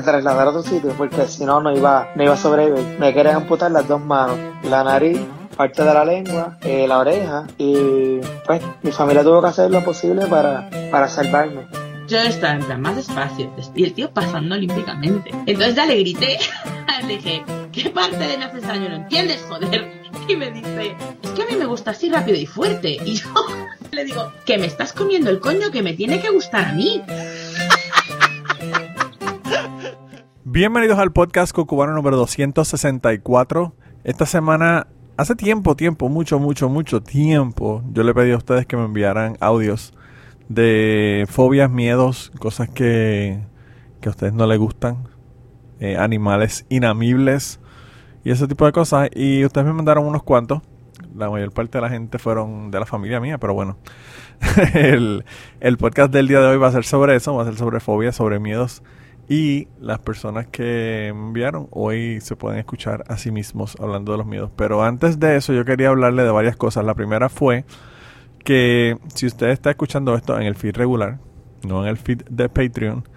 que, trasladar a otro sitio porque si no, no iba, no iba a sobrevivir. Me querían amputar las dos manos, la nariz, parte de la lengua, eh, la oreja y pues mi familia tuvo que hacer lo posible para, para salvarme. Yo estaba en plan más despacio y el tío pasando olímpicamente. Entonces ya le grité, le dije, ¿qué parte de necesario no entiendes, joder? Y me dice, es que a mí me gusta así rápido y fuerte. Y yo le digo, que me estás comiendo el coño que me tiene que gustar a mí. Bienvenidos al podcast Cocubano número 264. Esta semana, hace tiempo, tiempo, mucho, mucho, mucho tiempo, yo le pedí a ustedes que me enviaran audios de fobias, miedos, cosas que, que a ustedes no les gustan, eh, animales inamibles y ese tipo de cosas. Y ustedes me mandaron unos cuantos. La mayor parte de la gente fueron de la familia mía, pero bueno. el, el podcast del día de hoy va a ser sobre eso, va a ser sobre fobias, sobre miedos. Y las personas que enviaron hoy se pueden escuchar a sí mismos hablando de los miedos. Pero antes de eso yo quería hablarle de varias cosas. La primera fue que si usted está escuchando esto en el feed regular, no en el feed de Patreon,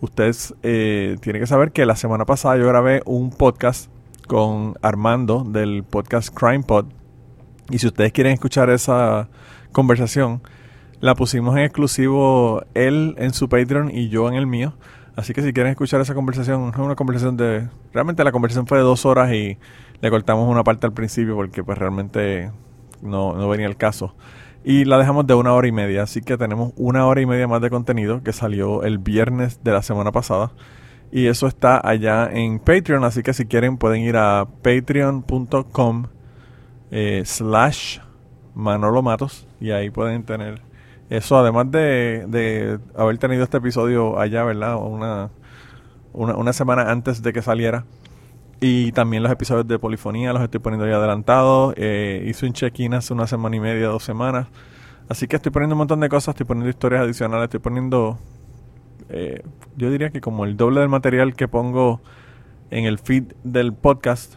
ustedes eh, tienen que saber que la semana pasada yo grabé un podcast con Armando del podcast Crime Pod. Y si ustedes quieren escuchar esa conversación, la pusimos en exclusivo él en su Patreon y yo en el mío. Así que si quieren escuchar esa conversación, es una conversación de... Realmente la conversación fue de dos horas y le cortamos una parte al principio porque pues realmente no, no venía el caso. Y la dejamos de una hora y media, así que tenemos una hora y media más de contenido que salió el viernes de la semana pasada. Y eso está allá en Patreon, así que si quieren pueden ir a patreon.com eh, slash Manolo Matos y ahí pueden tener eso, además de, de, haber tenido este episodio allá, ¿verdad? Una, una, una semana antes de que saliera. Y también los episodios de polifonía los estoy poniendo ya adelantados. Eh, hice un check-in hace una semana y media, dos semanas. Así que estoy poniendo un montón de cosas, estoy poniendo historias adicionales, estoy poniendo, eh, yo diría que como el doble del material que pongo en el feed del podcast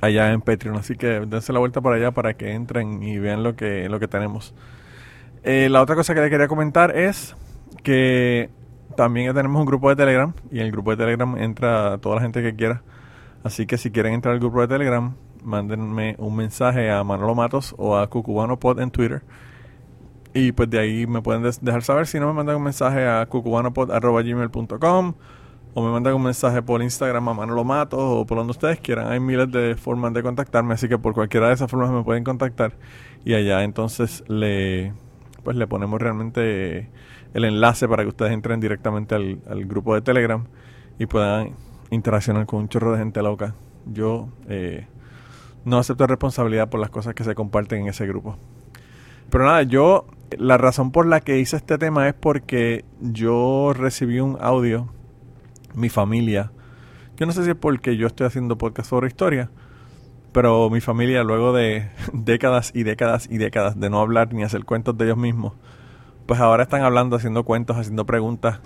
allá en Patreon. Así que dense la vuelta por allá para que entren y vean lo que, lo que tenemos. Eh, la otra cosa que le quería comentar es que también tenemos un grupo de Telegram y en el grupo de Telegram entra toda la gente que quiera Así que si quieren entrar al grupo de Telegram, mándenme un mensaje a Manolo Matos o a Cucubano Pod en Twitter. Y pues de ahí me pueden dejar saber. Si no, me mandan un mensaje a cucubanopod.gmail.com o me mandan un mensaje por Instagram a Manolo Matos o por donde ustedes quieran. Hay miles de formas de contactarme, así que por cualquiera de esas formas me pueden contactar. Y allá entonces le, pues le ponemos realmente el enlace para que ustedes entren directamente al, al grupo de Telegram y puedan interaccionar con un chorro de gente loca. Yo eh, no acepto responsabilidad por las cosas que se comparten en ese grupo. Pero nada, yo, la razón por la que hice este tema es porque yo recibí un audio, mi familia, yo no sé si es porque yo estoy haciendo podcast sobre historia, pero mi familia luego de décadas y décadas y décadas de no hablar ni hacer cuentos de ellos mismos, pues ahora están hablando, haciendo cuentos, haciendo preguntas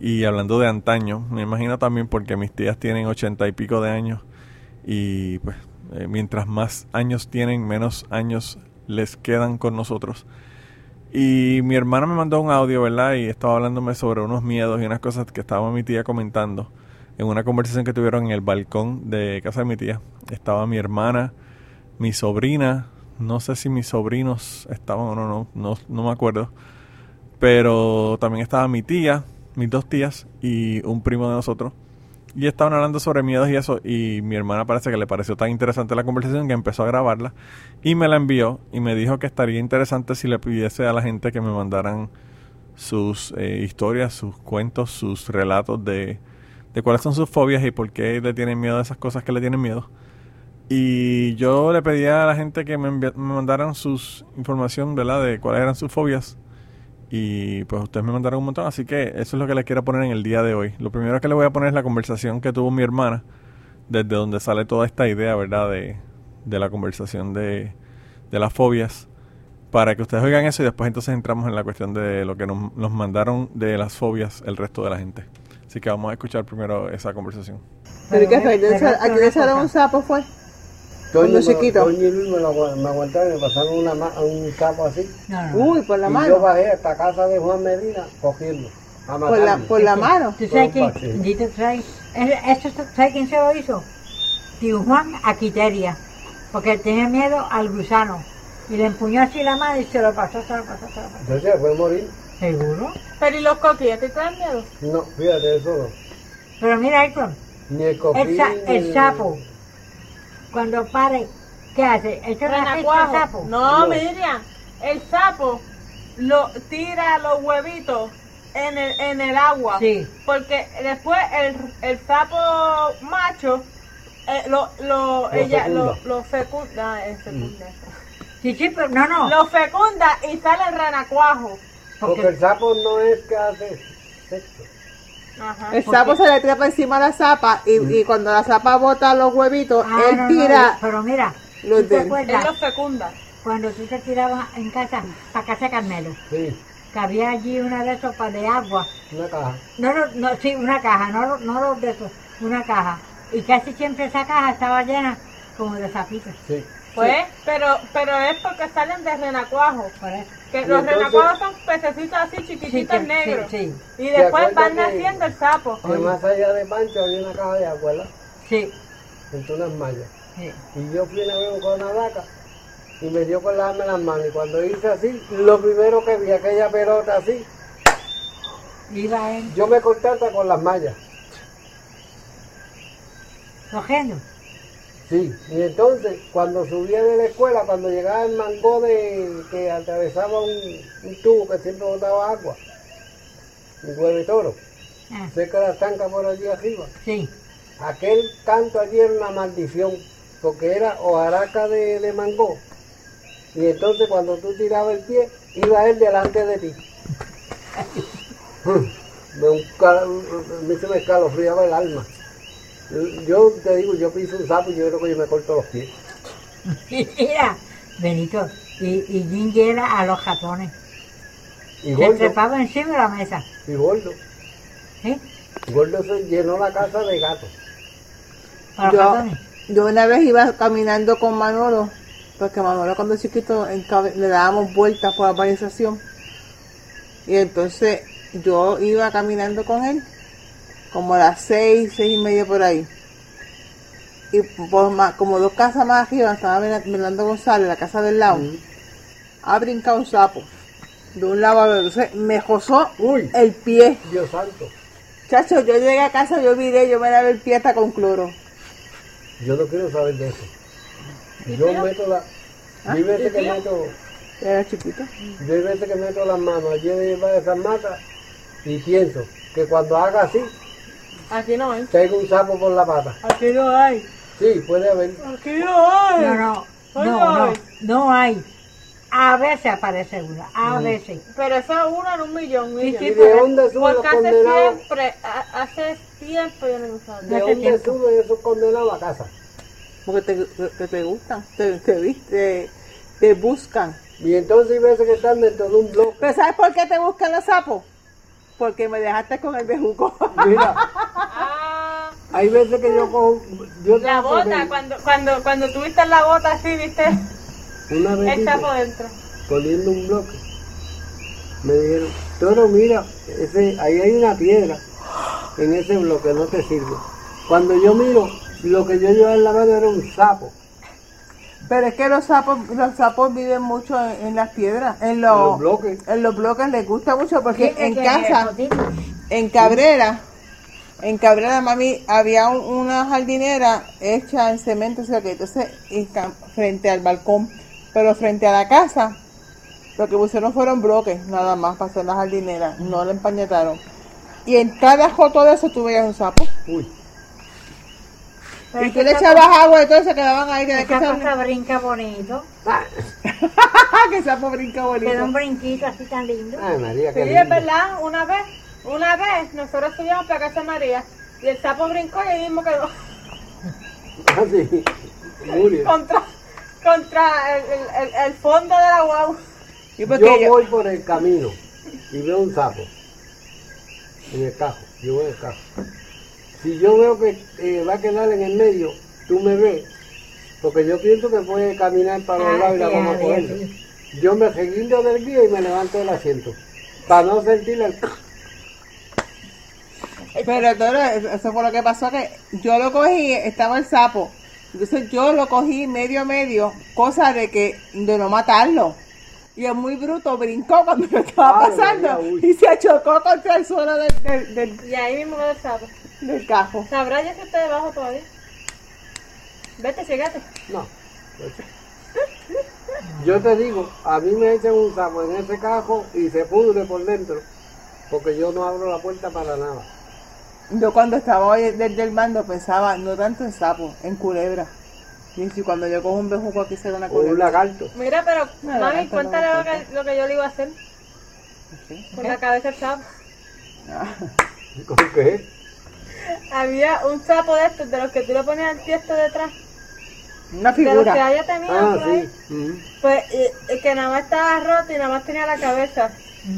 y hablando de antaño, me imagino también porque mis tías tienen ochenta y pico de años y pues eh, mientras más años tienen, menos años les quedan con nosotros. Y mi hermana me mandó un audio, ¿verdad? Y estaba hablándome sobre unos miedos y unas cosas que estaba mi tía comentando en una conversación que tuvieron en el balcón de casa de mi tía. Estaba mi hermana, mi sobrina, no sé si mis sobrinos estaban o no, no, no, no me acuerdo. Pero también estaba mi tía, mis dos tías y un primo de nosotros. Y estaban hablando sobre miedos y eso. Y mi hermana parece que le pareció tan interesante la conversación que empezó a grabarla. Y me la envió y me dijo que estaría interesante si le pidiese a la gente que me mandaran sus eh, historias, sus cuentos, sus relatos de, de cuáles son sus fobias y por qué le tienen miedo a esas cosas que le tienen miedo. Y yo le pedía a la gente que me, me mandaran sus información, ¿verdad? De cuáles eran sus fobias. Y pues ustedes me mandaron un montón, así que eso es lo que les quiero poner en el día de hoy. Lo primero que le voy a poner es la conversación que tuvo mi hermana, desde donde sale toda esta idea, ¿verdad? De, de la conversación de, de las fobias, para que ustedes oigan eso y después entonces entramos en la cuestión de lo que nos, nos mandaron de las fobias el resto de la gente. Así que vamos a escuchar primero esa conversación. ¿Pero qué fue? ¿A quién le echaron un sapo fue? Cuando chiquito. Toño y Luis me, lo, me aguantaron y me pasaron una, un sapo así. Uy, por la y mano. yo bajé hasta casa de Juan Medina cogiendo. A por la, por la mano. ¿Tú sabes quién? Dito, ¿sabes? Es- Esto, ¿sabes quién se lo hizo? Tío Juan a Quiteria, porque tenía miedo al gusano. Y le empuñó así la mano y se lo pasó, se lo pasó, se lo pasó. Entonces se fue a morir. ¿Seguro? Pero ¿y los coquilletes te dan miedo? No, fíjate, eso no. Pero mira, Héctor, Ni el coquín, el, sa- ni el sapo, cuando pare, ¿qué hace? ¿Echa una ficha al Renacuajo. sapo? No, No. Miriam, el sapo lo tira los huevitos en el, en el agua. Sí. Porque después el, el sapo macho eh, lo, lo, Lo ella, fecunda. lo, lo fecunda. eh, fecunda. Sí, sí, pero no, no. Lo fecunda y sale el renacuajo. Porque porque el sapo no es que hace sexo. Ajá. El sapo se le trepa encima a la zapa y, y cuando la zapa bota los huevitos, Ah, él no, no, tira. pero mira, los ¿tú te él. Él acuerdas lo fecunda. cuando tú te tirabas en casa, para casa de Carmelo, Sí, que había allí una de esos para de agua? una caja. No, no, no, sí, una caja, no, no los de esos, una caja. Y casi siempre esa caja estaba llena como de zapitos. Sí. Pues, pero, pero es porque salen de renacuajo. Por eso. Que Y los entonces- renacuajos son pececitos así Sí, chiquititos negros. sí, sí, Y ¿Te después van naciendo el sapo. Que más allá de Pancho había una caja de ¿verdad? sí, Entre unas mallas. sí. Y yo fui una vez con una vaca y me dio con lavarme las manos. Y cuando hice así, lo primero que vi, aquella pelota así, Iba él yo me corté hasta con las mallas. cogiendo. Sí, y entonces cuando subía de la escuela, cuando llegaba el mango de que atravesaba un, un tubo que siempre botaba agua, un hueve toro, Ah, cerca de la tanca por allí arriba, sí, aquel canto allí era una maldición, porque era hojaraca de, de mango, y entonces cuando tú tirabas el pie, iba él delante de ti. me, un mí se me escalofriaba el alma. Yo te digo, yo piso un sapo y yo creo que yo me corto los pies. Mira, Benito, y, y Gingy era a los jatones. Y Se gordo, trepaba encima de la mesa. y gordo. ¿Sí? Gordo se llenó la casa de gatos. Para Yo, yo una vez iba caminando con Manolo, porque Manolo cuando chiquito en cabe- le dábamos vueltas por la urbanización. Y entonces yo iba caminando con él, como a las seis, seis y media por ahí. Y por más, como dos casas más arriba, estaba Fernando González, la casa del lado, ha brincado un sapo. De un lado a otro. Entonces me josó Uy, el pie. Dios santo. Chacho, yo llegué a casa, yo miré, yo me lavé el pie hasta con cloro. Yo no quiero saber de eso. Yo meto la... Yo hay veces que meto... Era chiquito. Yo veces que meto las manos allí de esas matas y pienso que cuando haga así, Aquí no hay. caiga un sapo por la pata. Aquí no hay. Sí, puede haber. Aquí no hay. No, no, no, no, ay. no hay. A veces aparece una, a veces. Pero eso es uno en un millón, sí, ¿Y de dónde suben los Porque hace condenados? siempre, a- hace tiempo yo no he usado. ¿De hace dónde tiempo. suben esos condenados a casa? Porque te, te, te gustan, te, te, te buscan. Y entonces hay veces que están dentro de un bloque. Pero ¿sabes por qué te buscan los sapos? Porque me dejaste con el bejuco. Mira, Ah, hay veces que yo cojo... Yo la bota, cuando, cuando, cuando tuviste la bota así, viste, Una vez dentro. poniendo un bloque, me dijeron, Toro, mira, ese, ahí hay una piedra en ese bloque, no te sirve. Cuando yo miro, lo que yo llevaba en la mano era un sapo. Pero es que los sapos, los sapos viven mucho en, en las piedras, en En los, bloques. En los bloques les gusta mucho porque en casa, en Cabrera, en Cabrera, mami, había un- una jardinera hecha en cemento, o sea que entonces, frente al balcón, pero frente a la casa, lo que pusieron fueron bloques, nada más, para hacer la jardinera, no la empañetaron. Y en cada joto de eso tú veías un sapo. Uy, y tú le echabas agua y todo se quedaban ahí, que Esa cosa brinca bonito. que el sapo brinca bonito. Queda un brinquito así tan lindo. ay María, Sí, es verdad, una vez, una vez, nosotros subíamos para casa de María y el sapo brincó y ahí mismo quedó Así, Muriel. contra, contra el, el, el, el fondo de la guagua. Y porque Yo yo- voy por el camino y veo un sapo en el cajo. Yo voy en el cajo. Si yo veo que eh, va a quedar en el medio, tú me ves, porque yo pienso que puede caminar para los lados y la vamos a coger. Yo me reguindo del guía y me levanto del asiento, para no sentir el... Pero todo, eso fue lo que pasó, que yo lo cogí, estaba el sapo. Entonces yo lo cogí medio medio, cosa de que, de no matarlo. Y es muy bruto, brincó cuando lo estaba Ay, pasando y se chocó contra el suelo del, del, del, Y ahí mismo el sapo. Del cajo. ¿Sabrá ya que está debajo todavía? Vete, llegate. No. Yo te digo, a mí me echan un sapo en ese cajo y se pudre por dentro, porque yo no abro la puerta para nada. Yo cuando estaba hoy desde el mando pensaba no tanto en sapo, en culebra. Y si cuando yo cojo un bejuco aquí será una O un culebra. lagarto. Mira, pero No, mami, no cuéntale lo que, lo que yo le iba a hacer Sí. con la cabeza del sapo. ¿Con qué? Había un sapo de estos, de los que tú le ponías el tiesto detrás. Una De los que figura. haya tenido Ah, por ahí. sí. Mm. Pues y- y que nada más estaba roto y nada más tenía la cabeza.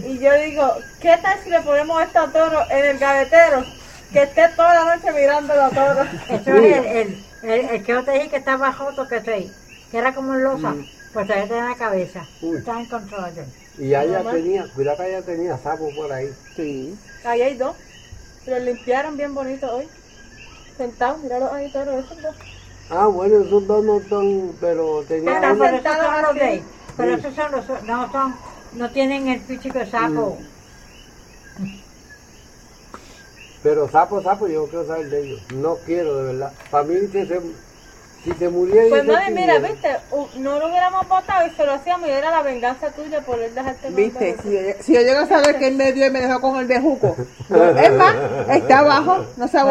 Y yo digo, ¿qué tal si le ponemos esto a toro en el gavetero? Que esté toda la noche mirándolo a toro. Eso es el, el, el, el que yo te dije que estaba joto que que era como un losa, Mm. pues todavía tenía la cabeza. Uy. Estaba en control. Y ella Mamá. tenía, cuidado que ella tenía sapo por ahí. Sí. Ahí hay dos. Los limpiaron bien bonito hoy. Sentados, míralo ahí toro, esos dos. Ah, bueno, esos dos no son, pero tenía Pero, uno- pero esos son los ahí. Pero Sí. esos son los, no son, no tienen el físico de sapo. Pero sapo, sapo, yo quiero saber de ellos. No quiero, de verdad. Para mí, si se, si se muriera... Pues yo mami, se mira, viste, no lo hubiéramos botado y se lo hacíamos y era la venganza tuya por él dejarte Viste, si yo, si yo llego a saber que él me dio y me dejó con el bejuco. yo- es más, está abajo, no se ha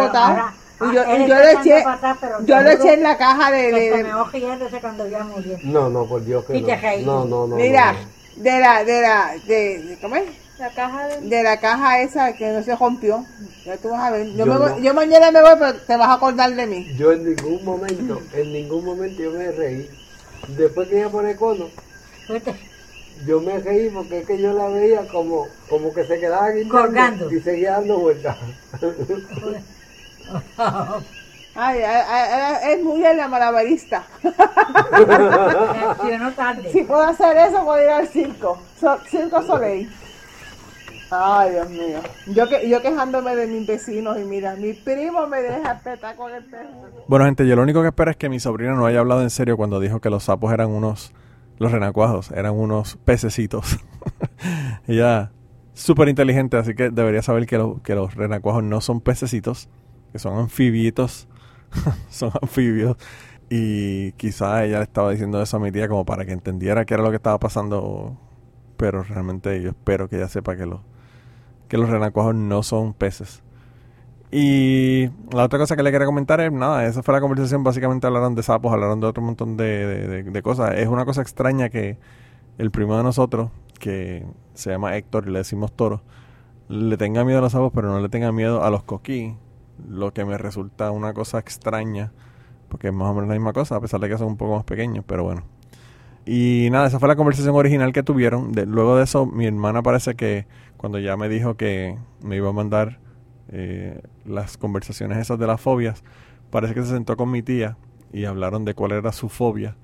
Y yo, ah, y yo está lo eché, atrás, yo lo eché en la caja de, de- se me va riéndose cuando ya murió. No, no, por Dios que Y no. te. No, no, no. mira, no, no. de la, de la, de, de- ¿cómo es? La caja de... De la caja esa que no se rompió. Ya tú vas a ver. Yo, Yo me voy- no. yo mañana me voy, pero te vas a acordar de mí. Yo en ningún momento, en ningún momento yo me reí. Después que ella pone cono, Fuiste. yo me reí porque es que yo la veía como, como que se quedaba guindando Colgando. y seguía dando vueltas. Ay, ay, ay, es muy la malabarista. Reaccionó tarde. Si puedo hacer eso, puedo ir al circo. So- circo Soleil. Ay, Dios mío. Yo, que, yo quejándome de mis vecinos y mira, mi primo me deja petar con el perro. Bueno, gente, yo lo único que espero es que mi sobrina no haya hablado en serio cuando dijo que los sapos eran unos, los renacuajos, eran unos pececitos. Ella súper inteligente, así que debería saber que, lo- que los renacuajos no son pececitos, que son anfibitos, son anfibios. Y quizá ella le estaba diciendo eso a mi tía como para que entendiera qué era lo que estaba pasando, pero realmente yo espero que ella sepa que los, que los renacuajos no son peces. Y la otra cosa que le quería comentar es, nada, esa fue la conversación, básicamente hablaron de sapos, hablaron de otro montón de, de- cosas. Es una cosa extraña que el primo de nosotros, que se llama Héctor y le decimos toro, le tenga miedo a los sapos, pero no le tenga miedo a los coquí, lo que me resulta una cosa extraña, porque es más o menos la misma cosa, a pesar de que son un poco más pequeños, pero bueno. Y nada, esa fue la conversación original que tuvieron. Luego de eso, mi hermana parece que cuando ya me dijo que me iba a mandar eh, las conversaciones esas de las fobias, parece que se sentó con mi tía y hablaron de cuál era su fobia.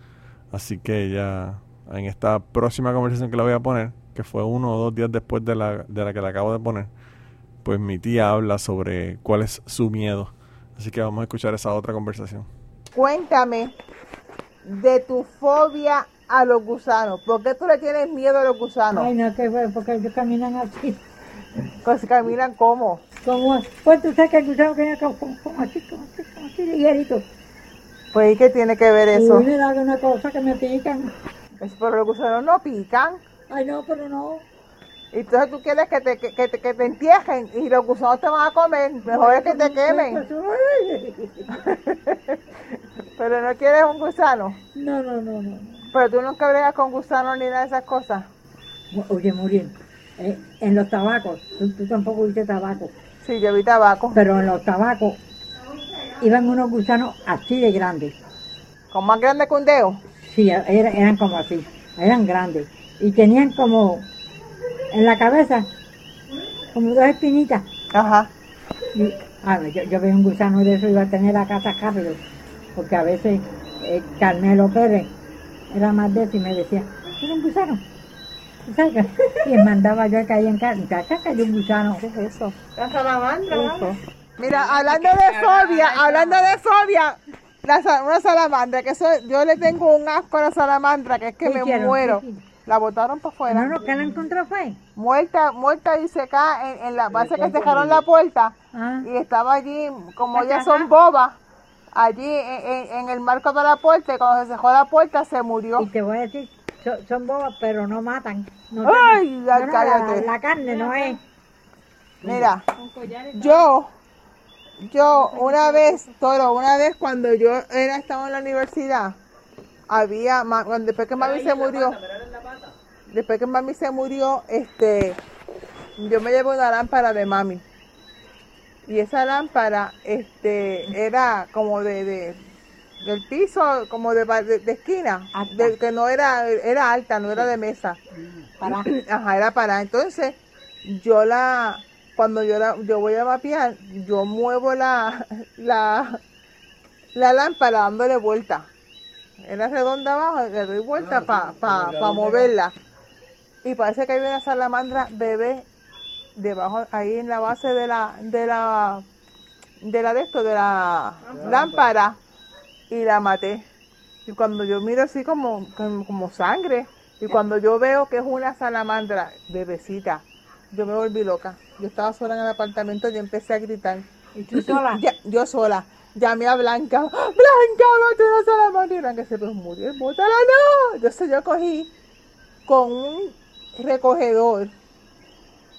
Así que ella, en esta próxima conversación que la voy a poner, que fue uno o dos días después de la, de la que la acabo de poner, pues mi tía habla sobre cuál es su miedo. Así que vamos a escuchar esa otra conversación. Cuéntame de tu fobia a los gusanos. ¿Por qué tú le tienes miedo a los gusanos? Ay, no, que fue, porque ellos caminan así. Pues caminan como. Como, pues tú sabes que el gusano viene como, como, como así, como así, como así, ligerito. Pues, ¿y qué tiene que ver eso? Y me da una cosa que me pican. Es Pero los gusanos no pican. Ay, no, pero no. Entonces tú quieres que te, que, que que te entierren y los gusanos te van a comer. Mejor es que te quemen. Pero no quieres un gusano. No, no, no, no. Pero tú nunca bregas con gusanos ni nada de esas cosas. Oye, Muriel, eh, en los tabacos, tú, tú tampoco viste tabaco, Sí, yo vi tabaco. pero en los tabacos iban unos gusanos así de grandes. Con más grande que un dedo. Sí, era- eran como así, eran grandes. Y tenían como en la cabeza, como dos espinitas. Ajá. Y, yo, yo vi un gusano de eso iba a tener la casa rápido, porque a veces eh, Carmelo Pérez era más de eso y me decía, era un gusano. ¿Sabes qué? Y mandaba yo que ahí en casa, casa cayó un gusano. ¿Qué es eso? La salamandra, mamá. Mira, hablando de fobia, hablando de fobia, la, una salamandra, que eso, yo le tengo un asco a la salamandra, que es que ¿Qué me hicieron? muero. La botaron para afuera. No, no, ¿qué la encontró fue? Muerta, muerta y secada en, en la base que dejaron la puerta. Ah, Y estaba allí, como ellas son bobas, allí en, en- en el marco de la puerta, y cuando se cerró la puerta se murió. y te voy a decir, son, son bobas, pero no matan. No Ay, no, ya no, la, carne no es. Mira, yo, yo una vez, Toro, una vez cuando yo era, estaba en la universidad, había, cuando- después que mami se murió, después que mami se murió, este, yo me llevé una lámpara de mami. Y esa lámpara, este, era como de, de- del piso, como de, de- de esquina, de- que no era, era alta, no era de mesa. Para. Ajá, era para. Entonces, yo la, cuando yo la, yo voy a mapear, yo muevo la, la, la lámpara dándole vuelta. Era redonda abajo, le doy vuelta para pa, pa moverla. Y parece que hay una salamandra bebé debajo, ahí en la base de la, de la, de la de esto, de la lámpara, y la maté. Y cuando yo miro así como, como, como sangre, y cuando yo veo que es una salamandra bebecita, yo me volví loca. Yo estaba sola en el apartamento y empecé a gritar. ¿Y tú sola? Ya- yo sola. Llamé a Blanca. Blanca, mate una salamandra. Y Blanca se pues murió. Bótala, no. Entonces yo cogí con un recogedor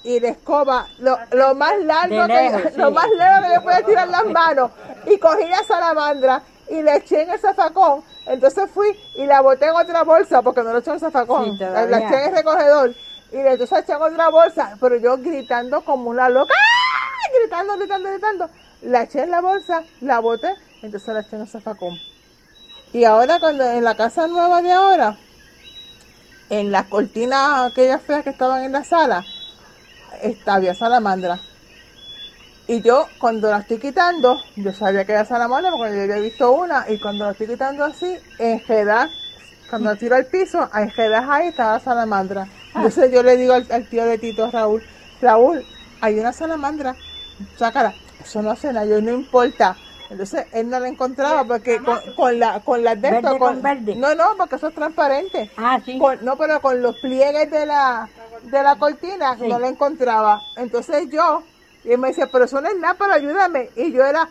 y la escoba, lo, lo más largo De que, lejos, sí. lo más largo que yo podía tirar las manos y cogí la salamandra y la eché en el zafacón. Entonces fui y la boté en otra bolsa porque no la eché en el zafacón. Sí, la, eché en el recogedor y entonces eché en otra bolsa, pero yo gritando como una loca, ¡ah! gritando, gritando, gritando. La eché en la bolsa, la boté, entonces la eché en el zafacón. Y ahora cuando en la casa nueva de ahora, en las cortinas aquellas feas que estaban en la sala, esta, había salamandra. Y yo, cuando la estoy quitando, yo sabía que era salamandra porque yo había visto una, y cuando la estoy quitando así, en Jeddah, cuando la tiro al piso, en Jeddah ahí estaba la salamandra. Entonces yo le digo al, al tío de Tito, Raúl, Raúl, hay una salamandra, sácala. Eso no hace nada, yo no importa. Entonces él no la encontraba porque con, con la con las de esto, con verde. No, no, porque eso es transparente. Ah, sí. Con- no, pero con los pliegues de la, de la cortina Sí. no la encontraba. Entonces yo, y él me decía, pero eso no es nada, pero ayúdame. Y yo era,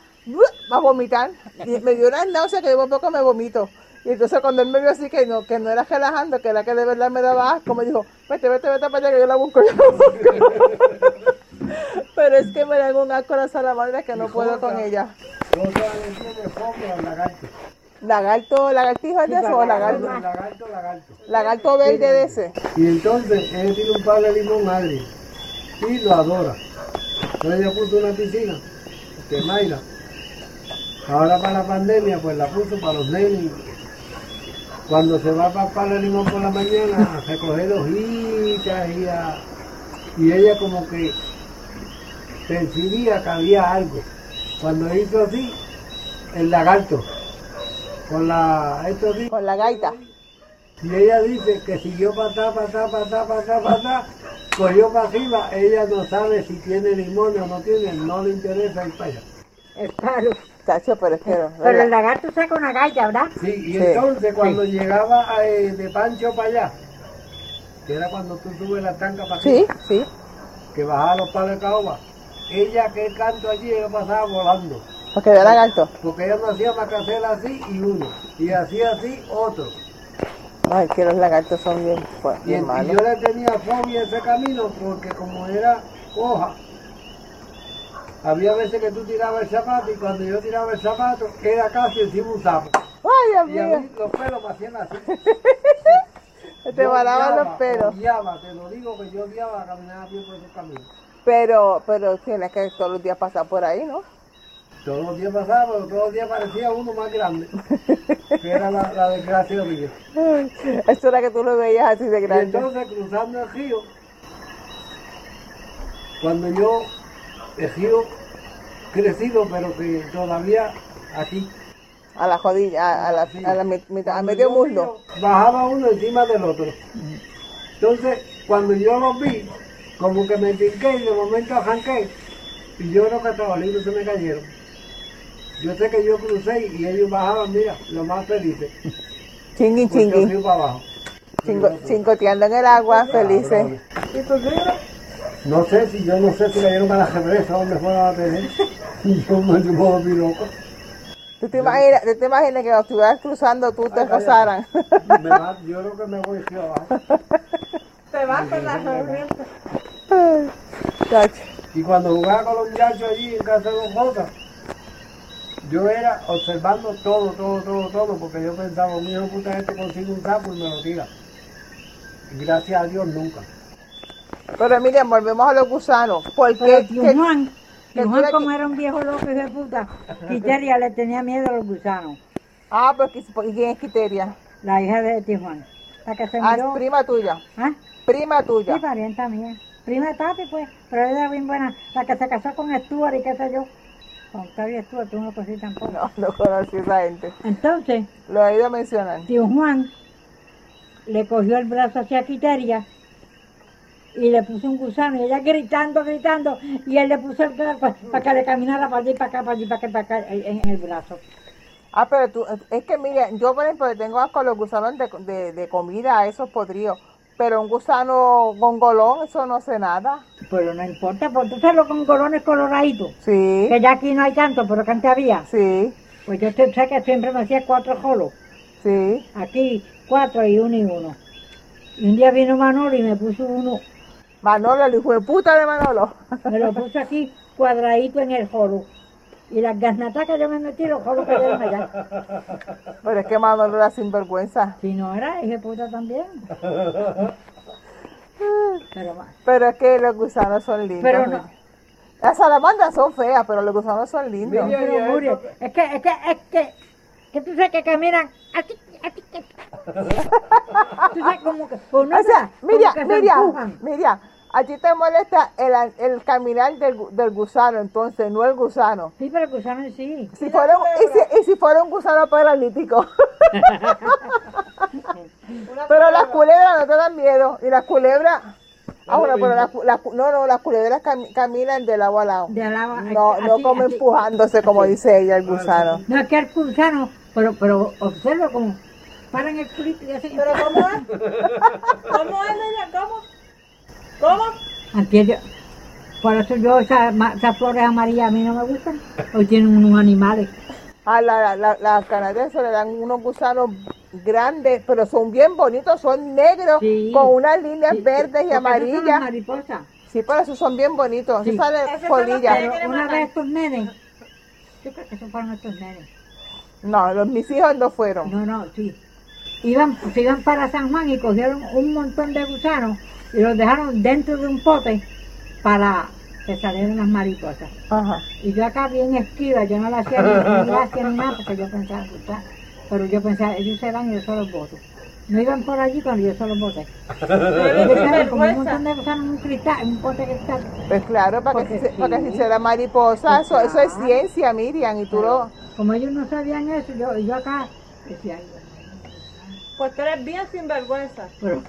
va a vomitar. Y me dio una náusea que yo por poco me vomito. Y entonces cuando él me vio así que no, que no era relajando, que era que de verdad me daba asco, me dijo, vete, vete, vete para allá que yo la busco, yo la busco. pero es que me da un asco la salamandra que no puedo con ella. Lagarto. Lagartijo es de eso o lagarto. Lagarto, lagarto. Lagarto verde de ese. Y entonces él tiene un palo de limón agrio y lo adora. Entonces ella puso una piscina, que Mayra. Ahora para la pandemia, pues la puso para los nenes. Cuando se va para el palo de limón por la mañana a recoger hojitas y, a- y ella como que percibía que había algo. Cuando hizo así, el lagarto, con la, esto así, Con la gaita. y ella dice que siguió para atrás, para atrás, para atrás, para atrás, para atrás, cogió para arriba, ella no sabe si tiene limón o no tiene, no le interesa ir para allá. El palo. Chacho, pero es que no, Pero el lagarto saca una gaita, ¿verdad? Sí, y Sí, entonces cuando llegaba eh, de Pancho para allá, que era cuando tú subes la tanca para Sí, arriba, sí. que bajaba los palos de caoba, ella que canto allí, ella pasaba volando, Porque de lagarto. porque ella no hacía más que hacer así y uno, y hacía así otro. Ay, que los lagartos son bien, Y, bien y malos. yo le tenía fobia a ese camino porque como era hoja, había veces que tú tirabas el zapato y cuando yo tiraba el zapato era casi encima un sapo. Ay, Y Dios a mío. mí los pelos me hacían así. Te odiaba, los pelos. Odiaba, te lo digo que yo odiaba caminar a pie por esos caminos. Pero, pero tienes que todos los días pasar por ahí, ¿no? Todos los días pasaba, pero todos los días parecía uno más grande, que era la, la desgracia mía. Eso era que tú lo veías así de Y grande. entonces cruzando el río, cuando yo, el río crecido, pero que todavía aquí. A la jodilla, a, a la, a la mit- mitad, a medio muslo. Bajaba uno encima del otro. Entonces, cuando yo los vi, como que me tinqué y de momento arranqué, y yo creo que los libros se me cayeron. Yo sé que yo crucé y ellos bajaban, mira, lo más felices. Chingui, yo chingui. fui para abajo. Chingo- chingoteando en el agua, felices. ¿Y tus libros? No sé si, yo no sé si le dieron a la represa donde fueron a tener. Y yo me yo me volví loco. ¿Tú te imaginas, tú te imaginas que cuando estuvieras cruzando tú te va- yo creo que me voy hacia abajo. Te vas con las corrientes. Y cuando jugaba con los muchachos allí en casa de Don Jota, yo era observando todo, todo, todo, todo, porque yo pensaba, mi hijo puta este consigue un sapo y me lo tira. Y gracias a Dios nunca. Pero miren, volvemos a los gusanos. ¿Por Pero qué? tío qué- Juan, Juan como era un viejo loco de puta, Quiteria le tenía miedo a los gusanos. Ah, pues ¿y quién es Quiteria? La hija de tío Juan. La que se Ah, prima tuya. ¿Ah? Prima tuya. Sí, parienta mía. Prima de papi, pues. Pero ella era bien buena. La que se casó con Stuart y qué sé yo. Con Octavio Stuart, tú no conocí tampoco. No, no conocí a esa gente. Entonces, Lo he oído mencionar. tío Juan le cogió el brazo hacia Quiteria y le puso un gusano y ella gritando, gritando y él le puso el brazo para que le caminara para allí, para acá, para allí, para acá, para acá, en, en el brazo. Ah, pero tú, es que mira, yo por ejemplo tengo asco a los gusanos de, de, de comida, a esos podridos. Pero un gusano gongolón, eso no hace nada. Pero no importa, porque tú sabes los congolones coloraditos, Sí, que ya aquí no hay tanto, pero que antes había. sí, Pues yo sé que siempre me hacía cuatro jolos. sí. Aquí cuatro y uno y uno. Y un día vino Manolo y me puso uno, Manolo, el hijo de puta de Manolo. me lo puso aquí cuadradito en el jolo. Y las garnatas que yo me metí, los jolos cayeron allá. Pero es que Manolo era sinvergüenza. Si no era, dije puta también. Pero más. Pero es que los gusanos son lindos. Pero no. Las salamandras son feas, pero los gusanos son lindos. Mira, es que, es que, es que, que tú sabes que caminan así, así, que- Tú sabes como que, no O sea, mira, mira, mira, a ti te molesta el, el caminar del, del gusano, entonces, no el gusano. Sí, pero el gusano sí. Si fuera, y, si, y si fuera un gusano paralítico. pero las culebras no te dan miedo. Y las culebras. Ah, bueno, pero las, cu- no, no, las culebras cami- caminan de lado a lado. De alaba, No, no así, como así. empujándose, como dice ella, el gusano. No, es que el gusano, pero, pero observa como paran el culito y hacen ¿Pero cómo es? ¿Cómo es? ¿Cómo? ¿Cómo? Antier yo- por eso yo esas, flores amarillas a mí no me gustan. Hoy tienen unos animales. A la, la, la canadienses le dan unos gusanos grandes, pero son bien bonitos, son negros, Sí. con unas líneas Sí, verdes y amarillas. mariposas. Sí, pero esos son bien bonitos, Sí. Pero quieren una matar. vez estos nenes, yo creo que son para nuestros nenes. No, los, mis hijos no fueron. No, no, sí. Iban, se iban para San Juan y cogieron un montón de gusanos y los dejaron dentro de un pote para que salieran las mariposas. Ajá. Y yo acá bien esquiva, yo no le hacía ni, ni gracia ni nada porque yo pensaba gustar. Pero yo pensaba, ellos se van y yo se los boto. No iban por allí cuando yo se los boté. Como un vergüenza. montón de gusanos en un cristal, en un pote de cristal. Pues claro, para que, Porque se- para que sí. si será mariposa, eso, eso es ciencia, Miriam, y tú lo... Como ellos no sabían eso, yo, yo acá decía, "Ay, Pues tú eres bien sinvergüenza. pero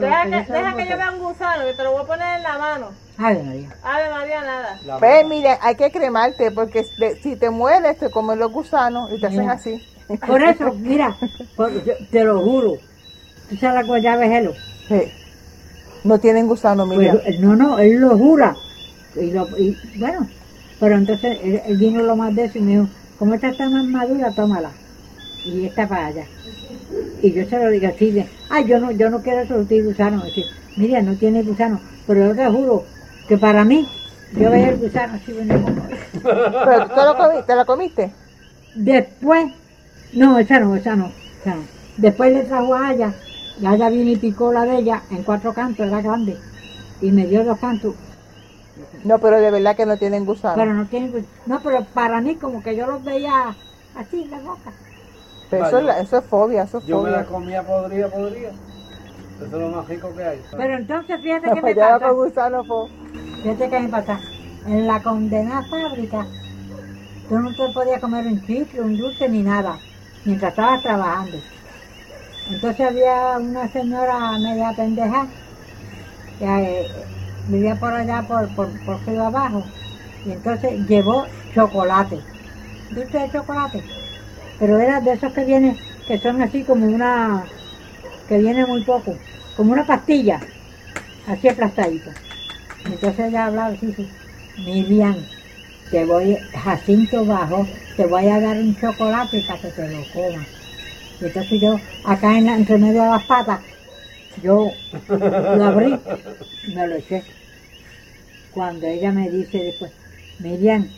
Deja que deja que yo vea un gusano que te lo voy a poner en la mano. Ave María. Ave María, nada. La- Pues Miriam, hay que cremarte, porque de- si te mueres, te comen los gusanos y te hacen Mira. así. Por eso, mira, por- yo te lo juro. ¿Tú sabes la guayaba de Gelo? Sí. No tienen gusano. Pues, no, no, él lo jura. Y, lo, y bueno, pero entonces él, él vino lo más de eso y me dijo, como esta está más madura, tómala. Y esta para allá. Y yo se lo digo así de, ay, yo no, yo no quiero surtir gusano. Dice, mira, no tiene gusano. Pero yo te juro que para mí, yo veía el gusano así como- Pero tú te lo, comi- te lo comiste. Después, no, esa no, esa no, esa no. Después le trajo a Aya, y Aya vino y picó la de ella en cuatro cantos, era grande. Y me dio dos cantos, No, pero de verdad que no tienen gusano. pero no tiene, no, pero para mí como que yo los veía así en la boca. Pero eso, es la- eso es fobia, eso es Yo me la fobia. comía podrida, podrida. Eso es lo más rico que hay. Pero entonces fíjate que me Ya pasa, con gusano, fo- fíjate que me pasa, en la condenada fábrica, tú no te podías comer un chicle, un dulce ni nada, mientras estabas trabajando. Entonces había una señora media pendeja que eh, vivía por allá por, por, por Abajo y entonces llevó chocolate. ¿Dulce de chocolate? Pero era de esos que vienen, que son así como una, que viene muy poco, como una pastilla, así aplastadito. Entonces ella hablaba así, dice, Miriam, te voy, Jacinto bajo, te voy a dar un chocolate para que te lo comas. Entonces yo, acá en la- entre medio de las patas, yo lo abrí me lo eché. Cuando ella me dice después, Miriam,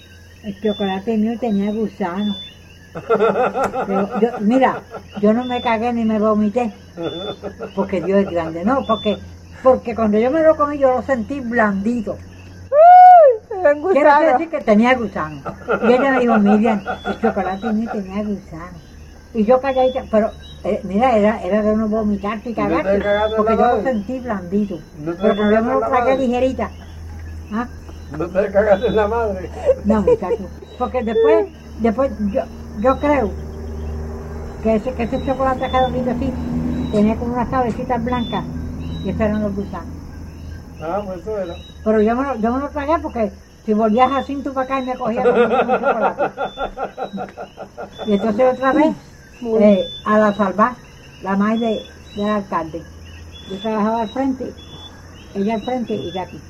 el chocolate mío tenía gusano. Pero yo- mira, yo no me cagué ni me vomité, porque Dios es grande, no, porque, porque cuando yo me lo comí yo lo sentí blandito. Quiero decir que tenía gusano. Y ella me dijo, Miriam, el chocolate mío tenía gusano. Y yo calladita, pero eh, mira, era, era de uno vomitarte y ¿No te cagarte, cagaste porque yo lo sentí blandito. ¿No te Pero cuando yo me lo cagaste madre? ligerita, ¿ah? No te cagas en la madre. No, muchacho. Porque después, después yo, yo creo que ese, que ese chocolate redondito así tenía como unas cabecitas blancas y esos eran los gusanos. Ah, pues eso era. Pero yo me lo, yo me lo tragué porque si volvía a Jacinto para acá y me cogía con un chocolate. Y entonces otra vez eh, a la salvar, la madre de, del alcalde. Yo trabajaba al frente, ella al frente y yo aquí.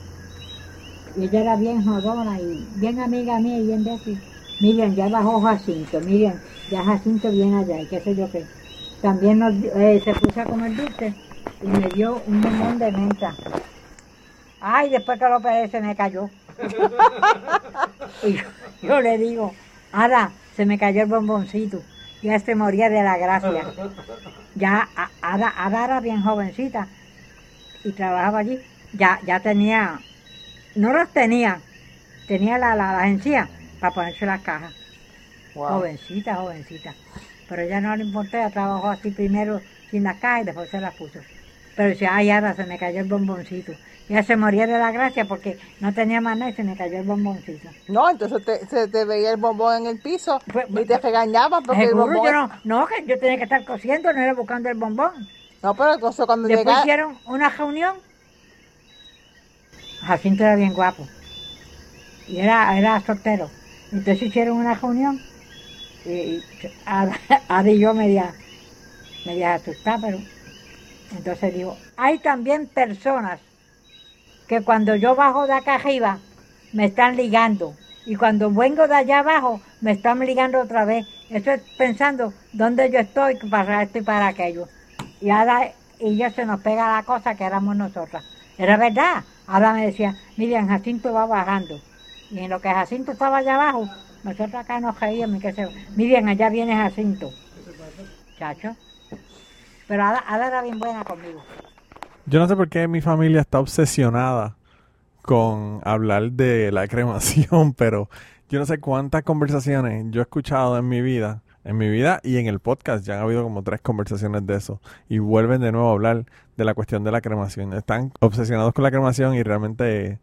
Y ella era bien jodona y bien amiga mía y bien de aquí. Miriam, ya bajó Jacinto, Miriam, ya Jacinto viene allá y qué sé yo qué. También nos, eh, se puso a comer dulce y me dio un limón de menta. Ay, después que lo operé se me cayó. y yo, yo le digo, Ada, se me cayó el bomboncito. Ya se moría de la gracia. Ya, Ada, Ada era bien jovencita y trabajaba allí. Ya, ya tenía, no las tenía, tenía la, la, las encías para ponerse las cajas. Jovencita, jovencita. Pero ella no le importó, ella trabajó así primero sin las cajas y después se las puso. Pero decía, ay, ahora se me cayó el bomboncito. Ya se moría de la gracia porque no tenía más nada y se me cayó el bomboncito. No, entonces te, se te veía el bombón en el piso Pues, y te regañaban porque el bombón... yo no, no, que yo tenía que estar cosiendo, no era buscando el bombón. No, pero entonces cuando Después llegaba... hicieron una reunión. Jacinto era bien guapo. Y era, era soltero. Entonces hicieron una reunión. Y, Ada y yo media, media asustada, pero. Entonces digo, hay también personas que cuando yo bajo de acá arriba me están ligando. Y cuando vengo de allá abajo me están ligando otra vez. Eso es pensando dónde yo estoy para esto y para aquello. Y Ada y yo se nos pega la cosa que éramos nosotras. Era verdad. Ada me decía, Miriam, Jacinto va bajando. Y en lo que Jacinto estaba allá abajo, nosotros acá nos reíamos y que se... Miriam, allá viene Jacinto. Chacho. Pero Ada, Ada era bien buena conmigo. Yo no sé por qué mi familia está obsesionada con hablar de la cremación, pero yo no sé cuántas conversaciones yo he escuchado en mi vida, en mi vida y en el podcast. Ya han habido como tres conversaciones de eso y vuelven de nuevo a hablar de la cuestión de la cremación. Están obsesionados con la cremación y realmente,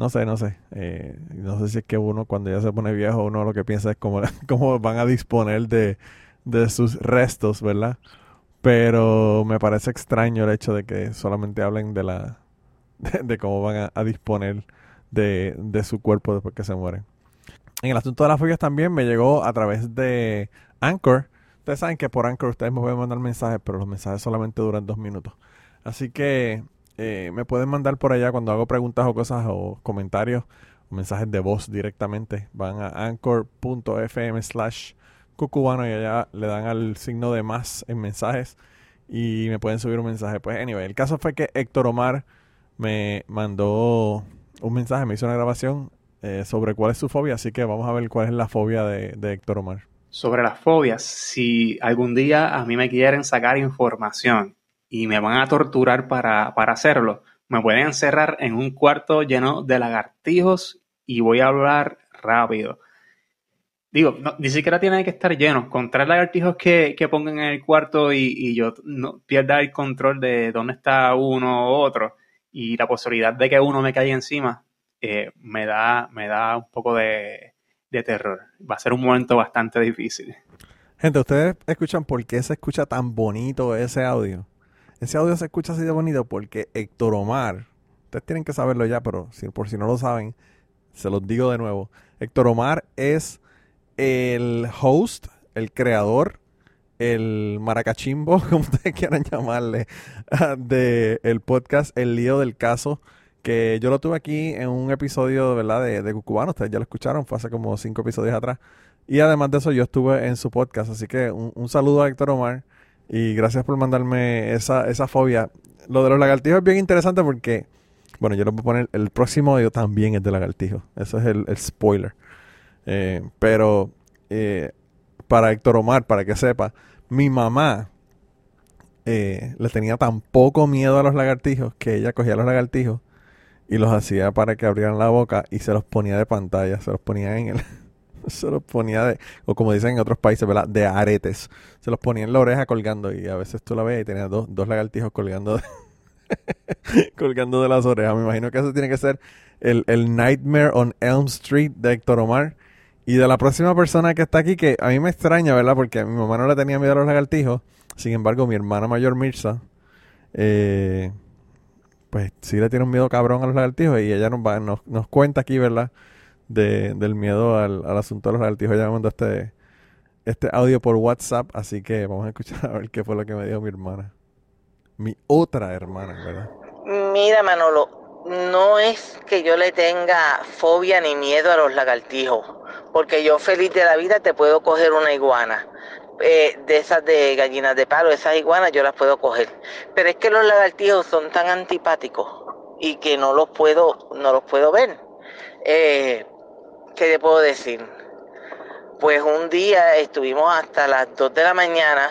no sé, no sé. eh, no sé si es que uno cuando ya se pone viejo, uno lo que piensa es cómo, cómo van a disponer de, de sus restos, ¿verdad? Pero me parece extraño el hecho de que solamente hablen de la de, cómo van a, a disponer de, de su cuerpo después que se mueren. En el asunto de las fobias también me llegó a través de Anchor. Ustedes saben que por Anchor ustedes me pueden mandar mensajes, pero los mensajes solamente duran dos minutos. Así que eh, me pueden mandar por allá cuando hago preguntas o cosas o comentarios o mensajes de voz directamente. Van a anchor.fm slash cucubano y allá le dan al signo de más en mensajes y me pueden subir un mensaje. Pues, anyway, el caso fue que Héctor Omar me mandó un mensaje, me hizo una grabación eh, sobre cuál es su fobia, así que vamos a ver cuál es la fobia de, de Héctor Omar. sobre las fobias, si algún día a mí me quieren sacar información y me van a torturar para, para hacerlo, me pueden encerrar en un cuarto lleno de lagartijos y voy a hablar rápido. Digo, no, ni siquiera tiene que estar lleno. Con tres lagartijos que, que pongan en el cuarto y, y yo no pierda el control de dónde está uno u otro y la posibilidad de que uno me caiga encima, eh, me, da, me da un poco de, de terror. Va a ser un momento bastante difícil. Gente, ¿ustedes escuchan por qué se escucha tan bonito ese audio? Ese audio se escucha así de bonito porque Héctor Omar, ustedes tienen que saberlo ya, pero si, por si no lo saben, se los digo de nuevo. Héctor Omar es el host, el creador, el maracachimbo, como ustedes quieran llamarle, de el podcast El lío del caso, que yo lo tuve aquí en un episodio, ¿verdad? De, de Cucubano, ustedes ya lo escucharon, fue hace como cinco episodios atrás. Y además de eso, yo estuve en su podcast, así que un, un saludo a Héctor Omar y gracias por mandarme esa, esa fobia. Lo de los lagartijos es bien interesante porque, bueno, yo lo voy a poner, el próximo audio también es de lagartijos, eso es el, el spoiler. Eh, pero eh, para Héctor Omar, para que sepa, mi mamá eh, le tenía tan poco miedo a los lagartijos que ella cogía los lagartijos y los hacía para que abrieran la boca y se los ponía de pantalla, se los ponía en el... se los ponía de, o como dicen en otros países, ¿verdad? De aretes. Se los ponía en la oreja colgando y a veces tú la ves y tenía dos, dos lagartijos colgando de, colgando de las orejas. Me imagino que eso tiene que ser el, el Nightmare on Elm Street de Héctor Omar. Y de la próxima persona que está aquí, que a mí me extraña, ¿verdad? Porque mi mamá no le tenía miedo a los lagartijos. Sin embargo, mi hermana mayor Mirza, eh, pues sí le tiene un miedo cabrón a los lagartijos. Y ella nos, va, nos, nos cuenta aquí, ¿verdad? De, del miedo al, al asunto de los lagartijos. Ella me mandó este, este audio por WhatsApp. Así que vamos a escuchar a ver qué fue lo que me dijo mi hermana. Mi otra hermana, ¿verdad? Mira, Manolo, no es que yo le tenga fobia ni miedo a los lagartijos, porque yo feliz de la vida te puedo coger una iguana. Eh, de esas de gallinas de palo, esas iguanas yo las puedo coger. Pero es que los lagartijos son tan antipáticos y que no los puedo, no los puedo ver. Eh, ¿Qué te puedo decir? Pues un día estuvimos hasta las 2 de la mañana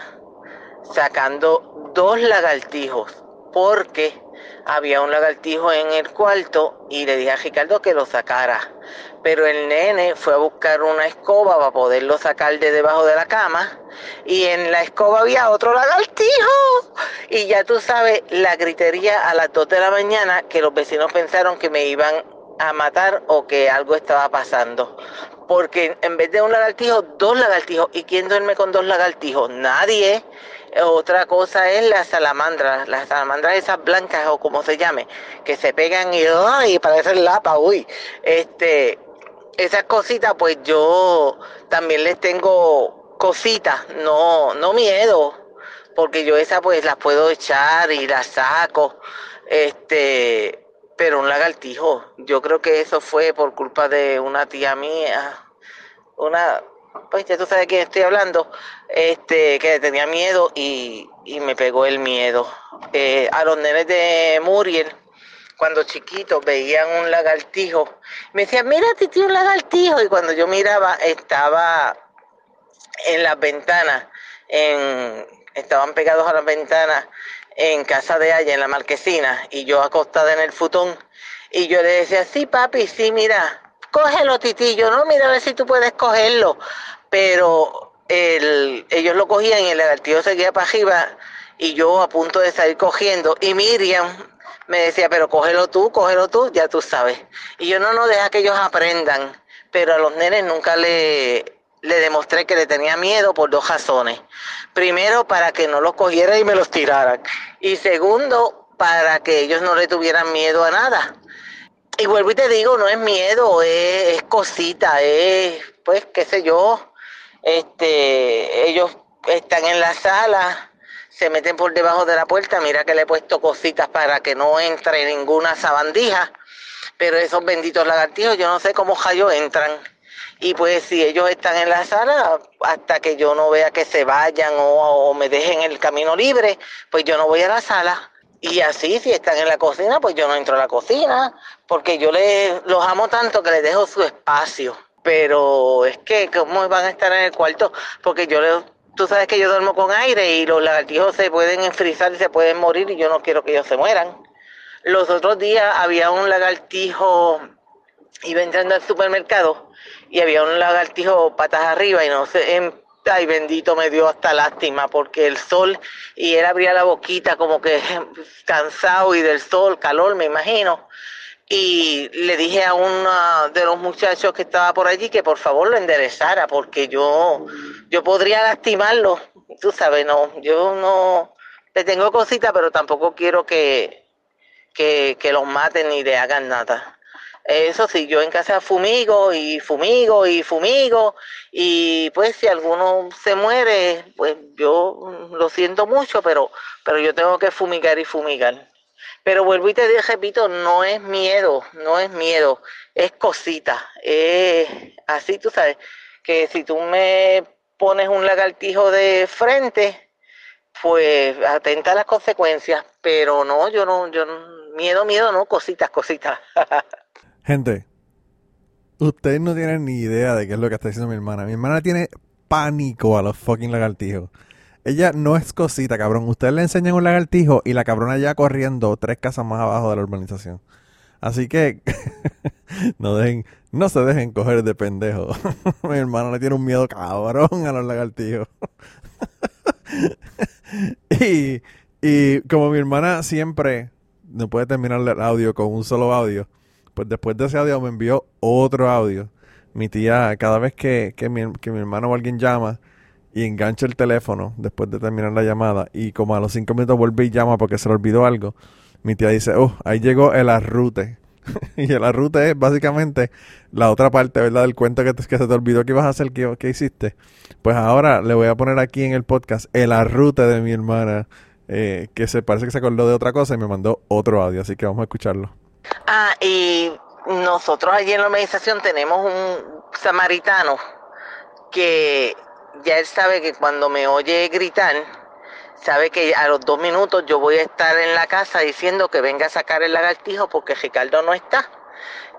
sacando dos lagartijos porque había un lagartijo en el cuarto y le dije a Ricardo que lo sacara. Pero el nene fue a buscar una escoba para poderlo sacar de debajo de la cama y en la escoba había otro lagartijo. Y ya tú sabes, la gritería a las 2 de la mañana que los vecinos pensaron que me iban a matar o que algo estaba pasando. Porque en vez de un lagartijo, dos lagartijos. ¿Y quién duerme con dos lagartijos? Nadie. Otra cosa es las salamandras, las salamandras esas blancas o como se llame, que se pegan y, ¡ay! parecen lapa, uy. Este, esas cositas, pues yo también les tengo cositas, no, no miedo, porque yo esas pues las puedo echar y las saco. Este, pero un lagartijo, yo creo que eso fue por culpa de una tía mía, una, pues ya tú sabes de quién estoy hablando, este, que tenía miedo y, y me pegó el miedo. Eh, a los nenes de Muriel, cuando chiquitos veían un lagartijo, me decían, mira, tiene un lagartijo, y cuando yo miraba estaba en las ventanas, en, estaban pegados a las ventanas en casa de ella, en la marquesina, y yo acostada en el futón, y yo le decía, sí, papi, sí, mira, cógelo, titillo, no, mira a ver si tú puedes cogerlo, pero el, ellos lo cogían y el lagartijo seguía para arriba, y yo a punto de salir cogiendo, y Miriam me decía, pero cógelo tú, cógelo tú, ya tú sabes. Y yo no, no, deja que ellos aprendan, pero a los nenes nunca le, le demostré que le tenía miedo por dos razones. Primero, para que no los cogiera y me los tiraran. Y segundo, para que ellos no le tuvieran miedo a nada. Y vuelvo y te digo, no es miedo, es, es cosita, es, pues, qué sé yo, este, ellos están en la sala, se meten por debajo de la puerta, mira que le he puesto cositas para que no entre ninguna sabandija, pero esos benditos lagartijos, yo no sé cómo rayos entran. Y pues si ellos están en la sala, hasta que yo no vea que se vayan o, me dejen el camino libre, pues yo no voy a la sala. Y así, si están en la cocina, pues yo no entro a la cocina, porque yo les, los amo tanto que les dejo su espacio. Pero es que, ¿cómo van a estar en el cuarto? Porque yo les, tú sabes que yo duermo con aire y los lagartijos se pueden enfrizar y se pueden morir y yo no quiero que ellos se mueran. Los otros días había un lagartijo, iba entrando al supermercado y había un lagartijo patas arriba y no sé, en, ay bendito me dio hasta lástima porque el sol y él abría la boquita como que cansado y del sol, calor me imagino. y le dije a uno de los muchachos que estaba por allí que por favor lo enderezara porque yo yo podría lastimarlo tú sabes no yo no le tengo cositas pero tampoco quiero que que, que los maten ni le hagan nada eso sí, yo en casa fumigo y fumigo y fumigo y pues si alguno se muere, pues yo lo siento mucho, pero, pero yo tengo que fumigar y fumigar. Pero vuelvo y te repito, no es miedo, no es miedo, es cosita. Es así, tú sabes, que si tú me pones un lagartijo de frente, pues atenta a las consecuencias, pero no, yo no, yo no, miedo, miedo, no, cositas, cositas. Gente, ustedes no tienen ni idea de qué es lo que está diciendo mi hermana. Mi hermana tiene pánico a los fucking lagartijos. Ella no es cosita, cabrón. Ustedes le enseñan un lagartijo y la cabrona ya corriendo tres casas más abajo de la urbanización. Así que no no se dejen coger de pendejo. mi hermana le tiene un miedo cabrón a los lagartijos. y, y como mi hermana siempre no puede terminar el audio con un solo audio, pues después de ese audio me envió otro audio. Mi tía, cada vez que, que, mi, que mi hermano o alguien llama y engancha el teléfono después de terminar la llamada y como a los cinco minutos vuelve y llama porque se le olvidó algo, mi tía dice, oh, ahí llegó el arrute. y el arrute es básicamente la otra parte, ¿verdad? Del cuento que, te, que se te olvidó que ibas a hacer, que, que hiciste. Pues ahora le voy a poner aquí en el podcast el arrute de mi hermana, eh, que se parece que se acordó de otra cosa y me mandó otro audio, así que vamos a escucharlo. Ah, y nosotros allí en la organización tenemos un samaritano que ya él sabe que cuando me oye gritar, sabe que a los dos minutos yo voy a estar en la casa diciendo que venga a sacar el lagartijo porque Ricardo no está.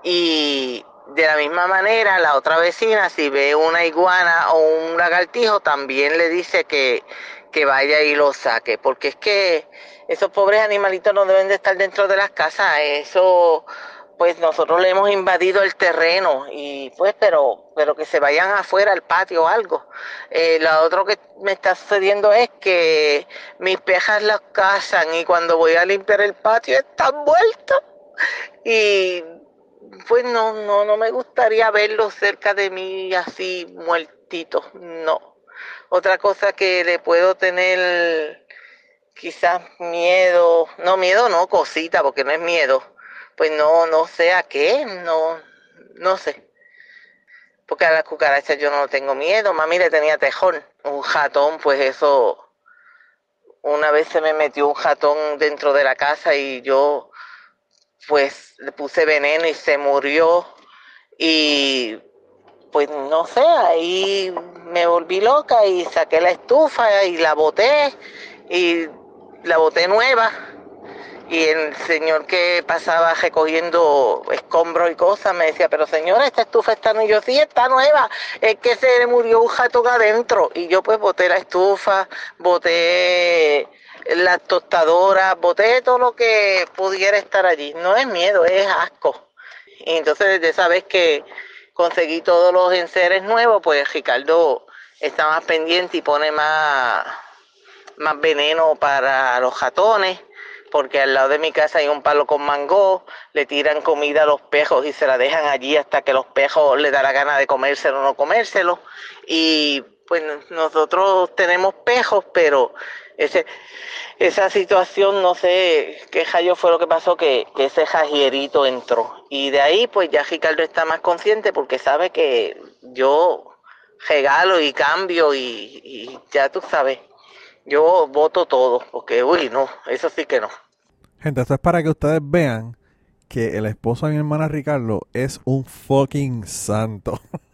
Y de la misma manera, la otra vecina, si ve una iguana o un lagartijo, también le dice que, que vaya y lo saque, porque es que esos pobres animalitos no deben de estar dentro de las casas, eso pues nosotros le hemos invadido el terreno y pues pero pero que se vayan afuera al patio o algo. Eh, lo otro que me está sucediendo es que mis pejas las cazan y cuando voy a limpiar el patio están muertos y pues no no no me gustaría verlos cerca de mí así muertitos, no. Otra cosa que le puedo tener quizás miedo, no miedo, no cosita, porque no es miedo, pues no, no sé a qué, no, no sé. Porque a las cucarachas yo no tengo miedo, mami le tenía tejón, un jatón, pues eso, una vez se me metió un jatón dentro de la casa y yo pues le puse veneno y se murió y pues no sé, ahí me volví loca y saqué la estufa y la boté y la boté nueva y el señor que pasaba recogiendo escombros y cosas me decía, pero señora, esta estufa está nueva. Y yo, sí, está nueva, es que se le murió un jato adentro. Y yo pues boté la estufa, boté la tostadora, boté todo lo que pudiera estar allí. No es miedo, es asco. Y entonces desde esa vez que conseguí todos los enseres nuevos, pues Ricardo está más pendiente y pone más, más veneno para los ratones, porque al lado de mi casa hay un palo con mango, le tiran comida a los pejos y se la dejan allí hasta que los pejos le da la gana de comérselo o no comérselo. Y pues nosotros tenemos pejos, pero ese, esa situación, no sé qué jallo fue lo que pasó, que, que ese jajierito entró. Y de ahí, pues ya Ricardo está más consciente porque sabe que yo regalo y cambio y, y ya tú sabes, yo voto todo, porque uy, no, eso sí que no. Gente, esto es para que ustedes vean que el esposo de mi hermana Ricardo es un fucking santo.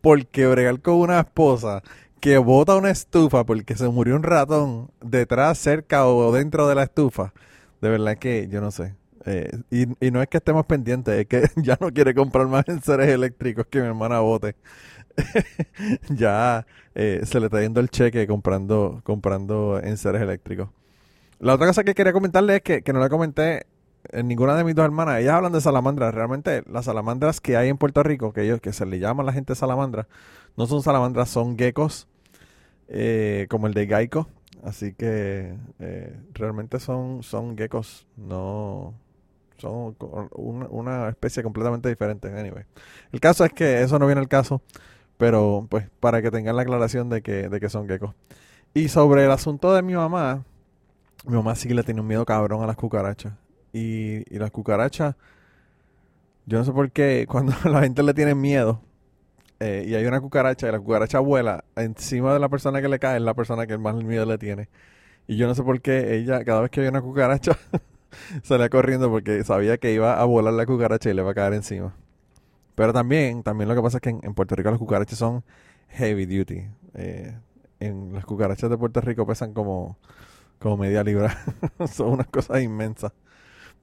porque bregar con una esposa que bota una estufa porque se murió un ratón detrás, cerca o dentro de la estufa, de verdad que yo no sé. Eh, y, no es que estemos pendientes, es que ya no quiere comprar más enseres eléctricos que mi hermana bote. ya eh, se le está yendo el cheque comprando, comprando enseres eléctricos. La otra cosa que quería comentarle es que, que no le comenté en ninguna de mis dos hermanas. Ellas hablan de salamandras. Realmente las salamandras que hay en Puerto Rico, que ellos que se le llaman la gente salamandra, no son salamandras, son geckos eh, como el de Geico. Así que eh, realmente son, son geckos, no Son una, especie completamente diferente. Anyway. El caso es que eso no viene al caso, pero pues para que tengan la aclaración de que, de que son geckos. Y sobre el asunto de mi mamá, mi mamá sí le tiene un miedo cabrón a las cucarachas. Y, y las cucarachas, yo no sé por qué cuando la gente le tiene miedo eh, y hay una cucaracha y la cucaracha vuela encima de la persona que le cae, es la persona que más miedo le tiene. Y yo no sé por qué ella, cada vez que ve una cucaracha, salía corriendo porque sabía que iba a volar la cucaracha y le va a caer encima. Pero también, también lo que pasa es que en, en Puerto Rico las cucarachas son heavy duty. Eh, en las cucarachas de Puerto Rico pesan como, como media libra. son unas cosas inmensas.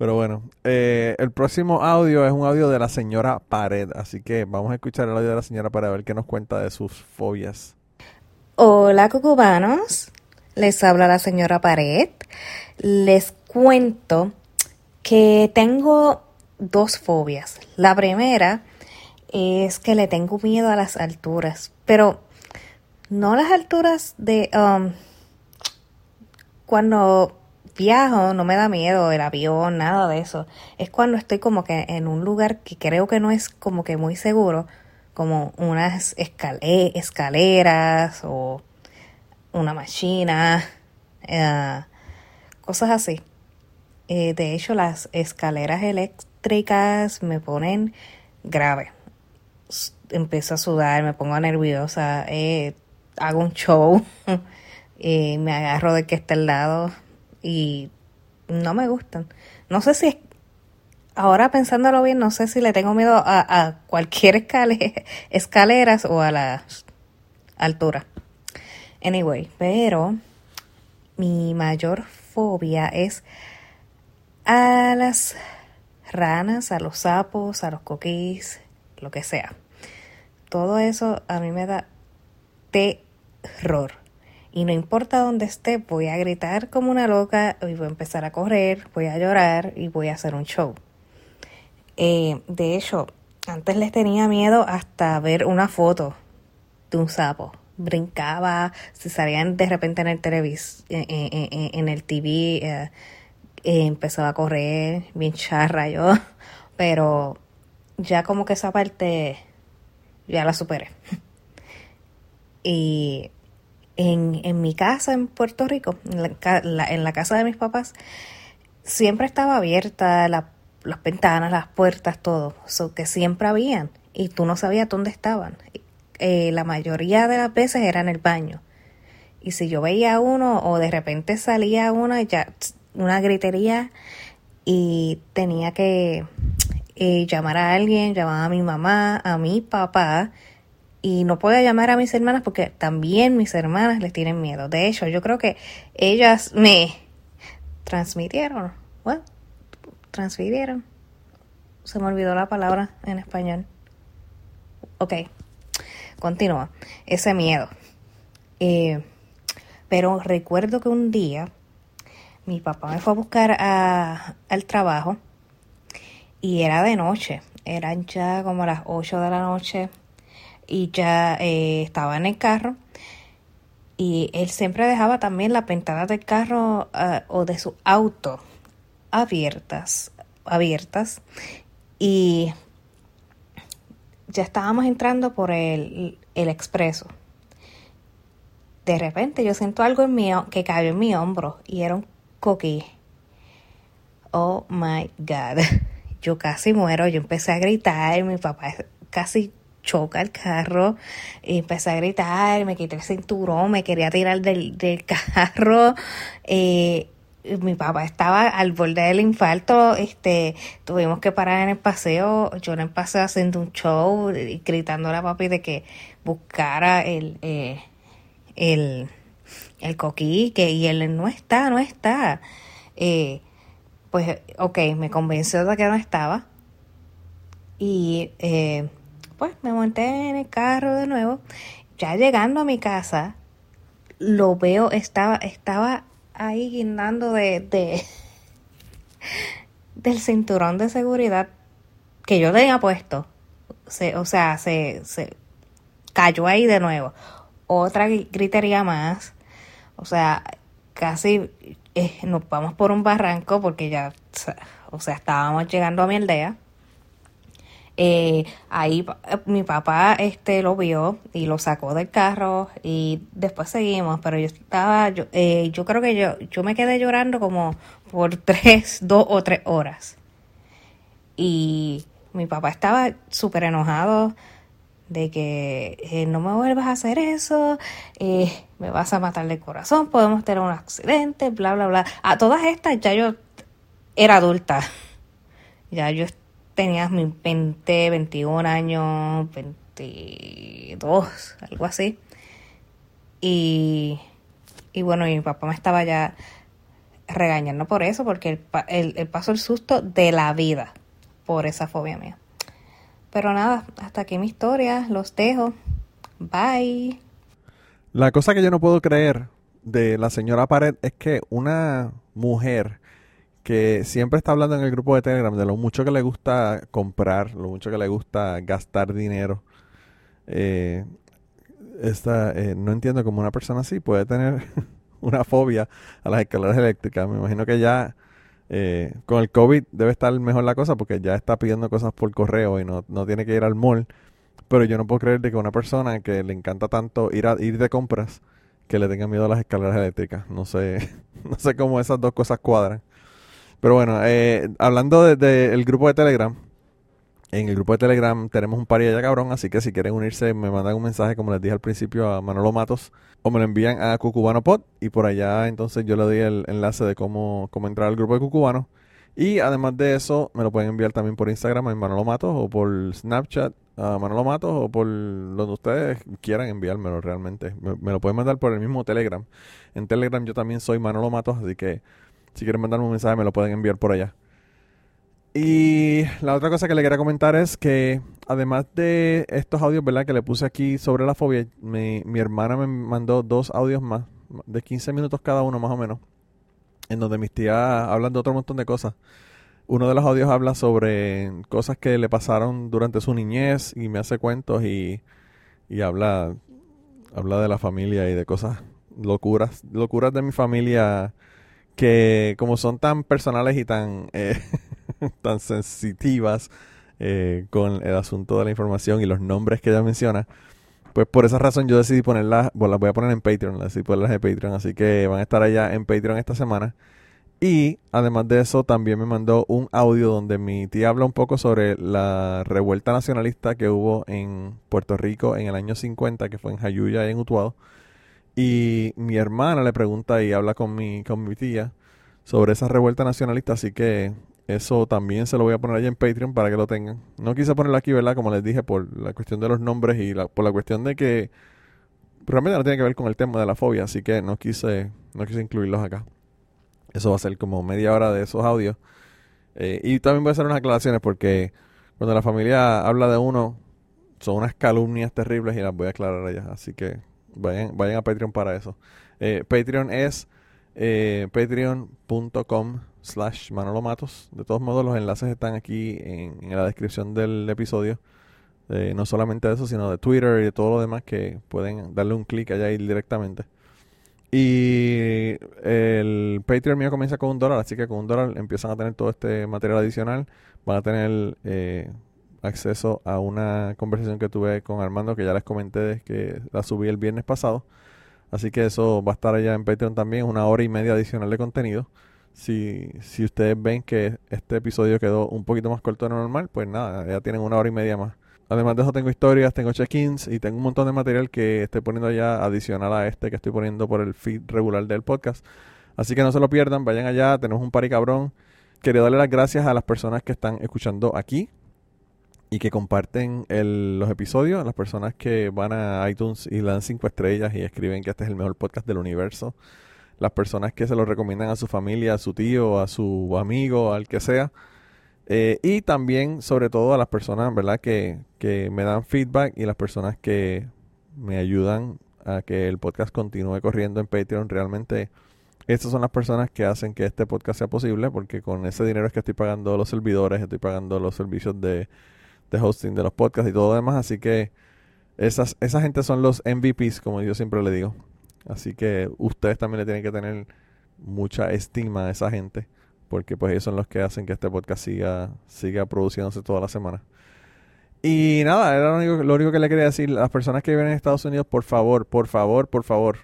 Pero bueno, eh, el próximo audio es un audio de la señora Pared. Así que vamos a escuchar el audio de la señora Pared a ver qué nos cuenta de sus fobias. Hola cucubanos, les habla la señora Pared. Les cuento que tengo dos fobias. La primera es que le tengo miedo a las alturas, pero no las alturas de um, cuando viajo no me da miedo el avión, nada de eso. Es cuando estoy como que en un lugar que creo que no es como que muy seguro, como unas escale- escaleras o una máquina, eh, cosas así. Eh, de hecho, las escaleras eléctricas me ponen grave. Empiezo a sudar, me pongo nerviosa, eh, hago un show, me agarro de que está al lado y no me gustan. No sé si es, ahora pensándolo bien, no sé si le tengo miedo a, a cualquier escale, escaleras o a las alturas. Anyway, pero mi mayor fobia es a las ranas, a los sapos, a los coquís, lo que sea. Todo eso a mí me da terror. Y no importa dónde esté, voy a gritar como una loca y voy a empezar a correr, voy a llorar y voy a hacer un show. Eh, de hecho, antes les tenía miedo hasta ver una foto de un sapo. Brincaba, si salían de repente en el televis, en- en- en el TV, eh, eh, empezaba a correr, bien charra yo, pero ya como que esa parte ya la superé. Y en, en mi casa en Puerto Rico, en la, casa de mis papás, siempre estaba abierta la- las ventanas, las puertas, todo, so que siempre habían y tú no sabías dónde estaban. Eh, la mayoría de las veces era en el baño. Y si yo veía uno o de repente salía una, ya una gritería y tenía que eh, llamar a alguien, llamar a mi mamá, a mi papá y no puedo llamar a mis hermanas porque también mis hermanas les tienen miedo. De hecho, yo creo que ellas me transmitieron, bueno, transfirieron. Se me olvidó la palabra en español. Ok, continúa. Ese miedo. Eh, pero recuerdo que un día mi papá me fue a buscar a- al trabajo y era de noche. Eran ya como las 8 de la noche y ya eh, estaba en el carro. Y él siempre dejaba también las ventanas del carro ah, o de su auto abiertas abiertas. Y ya estábamos entrando por el, el expreso. De repente yo siento algo en mi, que cayó en mi hombro y era un coquí. Oh my god. Yo casi muero yo empecé a gritar mi papá casi choca el carro y empecé a gritar me quité el cinturón me quería tirar del, del carro eh, mi papá estaba al borde del infarto, este, tuvimos que parar en el paseo, yo en el paseo haciendo un show y gritándole a papi de que buscara el, eh, el, el que y él no está, no está. Eh, pues, ok, me convenció de que no estaba. Y eh, pues me monté en el carro de nuevo. Ya llegando a mi casa, lo veo, estaba, estaba ahí guindando de, de del cinturón de seguridad que yo tenía puesto. Se, o sea, se, se cayó ahí de nuevo. Otra gri- gritería más. O sea, casi eh, nos vamos por un barranco porque ya, O sea, estábamos llegando a mi aldea. Eh, ahí eh, mi papá este lo vio y lo sacó del carro y después seguimos, pero yo estaba, yo, eh, yo creo que yo, yo me quedé llorando como por tres, dos o tres horas. Y mi papá estaba súper enojado de que eh, no me vuelvas a hacer eso, me vas a matar de corazón, podemos tener un accidente, bla, bla, bla. A todas estas ya yo era adulta. Ya yo tenía mis 20, 21 años, 22, algo así. Y, y bueno, mi papá me estaba ya regañando por eso, porque él- él pasó el susto de la vida por esa fobia mía. Pero nada, hasta aquí mi historia, los dejo. Bye. La cosa que yo no puedo creer de la señora Pared es que una mujer que siempre está hablando en el grupo de Telegram de lo mucho que le gusta comprar, lo mucho que le gusta gastar dinero, eh, esta, eh, no entiendo cómo una persona así puede tener una fobia a las escaleras eléctricas. Me imagino que ya eh, con el COVID debe estar mejor la cosa porque ya está pidiendo cosas por correo y no, no tiene que ir al mall. Pero yo no puedo creer de que una persona que le encanta tanto ir a ir de compras que le tenga miedo a las escaleras eléctricas. No sé, no sé cómo esas dos cosas cuadran. Pero bueno, eh, hablando del de, el grupo de Telegram, en el grupo de Telegram tenemos un par ya cabrón, así que si quieren unirse me mandan un mensaje, como les dije al principio, a Manolo Matos, o me lo envían a Cucubano Pod, y por allá entonces yo le doy el enlace de cómo, cómo entrar al grupo de Cucubano. Y además de eso, me lo pueden enviar también por Instagram en Manolo Matos, o por Snapchat a Manolo Matos, o por donde ustedes quieran enviármelo realmente. Me, me lo pueden mandar por el mismo Telegram. En Telegram yo también soy Manolo Matos, así que si quieren mandarme un mensaje me lo pueden enviar por allá. Y la otra cosa que le quería comentar es que además de estos audios, ¿verdad? Que le puse aquí sobre la fobia, mi, mi hermana me mandó dos audios más, de 15 minutos cada uno más o menos, en donde mis tías hablan de otro montón de cosas. Uno de los audios habla sobre cosas que le pasaron durante su niñez y me hace cuentos y, y habla, habla de la familia y de cosas locuras, locuras de mi familia que como son tan personales y tan, eh, tan sensitivas eh, con el asunto de la información y los nombres que ella menciona, pues por esa razón yo decidí ponerlas, bueno, las voy a poner en Patreon, las decidí ponerlas en Patreon, así que van a estar allá en Patreon esta semana. Y además de eso, también me mandó un audio donde mi tía habla un poco sobre la revuelta nacionalista que hubo en Puerto Rico en el año 50, que fue en Jayuya y en Utuado. Y mi hermana le pregunta y habla con mi, con mi tía sobre esa revuelta nacionalista, así que eso también se lo voy a poner allá en Patreon para que lo tengan. No quise ponerlo aquí, ¿verdad? Como les dije, por la cuestión de los nombres y la, por la cuestión de que realmente no tiene que ver con el tema de la fobia, así que no quise, no quise incluirlos acá. Eso va a ser como media hora de esos audios. Eh, y también voy a hacer unas aclaraciones porque cuando la familia habla de uno, son unas calumnias terribles y las voy a aclarar allá. Así que vayan, vayan a Patreon para eso. Eh, Patreon es eh, patreon.com slash Manolo Matos. De todos modos, los enlaces están aquí en, la descripción del episodio. No solamente de eso, sino de Twitter y de todo lo demás que pueden darle un clic allá y ir directamente. Y el Patreon mío comienza con un dólar, así que con un dólar empiezan a tener todo este material adicional. Van a tener eh, acceso a una conversación que tuve con Armando, que ya les comenté que la subí el viernes pasado. Así que eso va a estar allá en Patreon también, una hora y media adicional de contenido. Si, si ustedes ven que este episodio quedó un poquito más corto de lo normal, pues nada, ya tienen una hora y media más. Además de eso tengo historias, tengo check-ins y tengo un montón de material que estoy poniendo allá adicional a este que estoy poniendo por el feed regular del podcast. Así que no se lo pierdan, vayan allá, tenemos un pari cabrón. Quería darle las gracias a las personas que están escuchando aquí y que comparten el- los episodios, las personas que van a iTunes y le dan cinco estrellas y escriben que este es el mejor podcast del universo. Las personas que se lo recomiendan a su familia, a su tío, a su amigo, al que sea. Eh, y también, sobre todo, a las personas, ¿verdad?, que, que me dan feedback y las personas que me ayudan a que el podcast continúe corriendo en Patreon. Realmente, estas son las personas que hacen que este podcast sea posible, porque con ese dinero es que estoy pagando los servidores, estoy pagando los servicios de, de hosting de los podcasts y todo lo demás. Así que esas, esa gente son los MVPs, como yo siempre le digo. Así que ustedes también le tienen que tener mucha estima a esa gente porque pues ellos son los que hacen que este podcast siga, siga produciéndose toda la semana. Y nada, era lo único, lo único que le quería decir. Las personas que viven en Estados Unidos, por favor, por favor, por favor.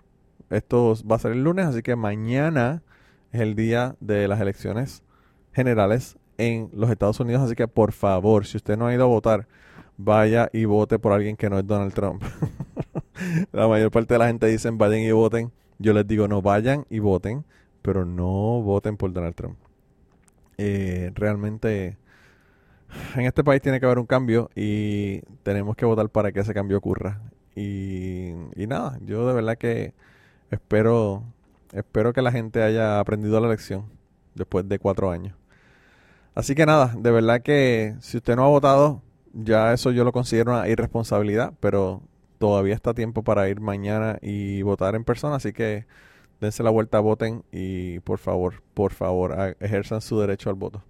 Esto va a ser el lunes, así que mañana es el día de las elecciones generales en los Estados Unidos. Así que por favor, si usted no ha ido a votar, vaya y vote por alguien que no es Donald Trump. la mayor parte de la gente dicen vayan y voten. Yo les digo no vayan y voten, pero no voten por Donald Trump. Eh, realmente en este país tiene que haber un cambio y tenemos que votar para que ese cambio ocurra. Y, y nada, yo de verdad que espero, espero que la gente haya aprendido la lección después de cuatro años. Así que nada, de verdad que si usted no ha votado, ya eso yo lo considero una irresponsabilidad, pero todavía está tiempo para ir mañana y votar en persona, así que dense la vuelta, voten y por favor, por favor, ejerzan su derecho al voto.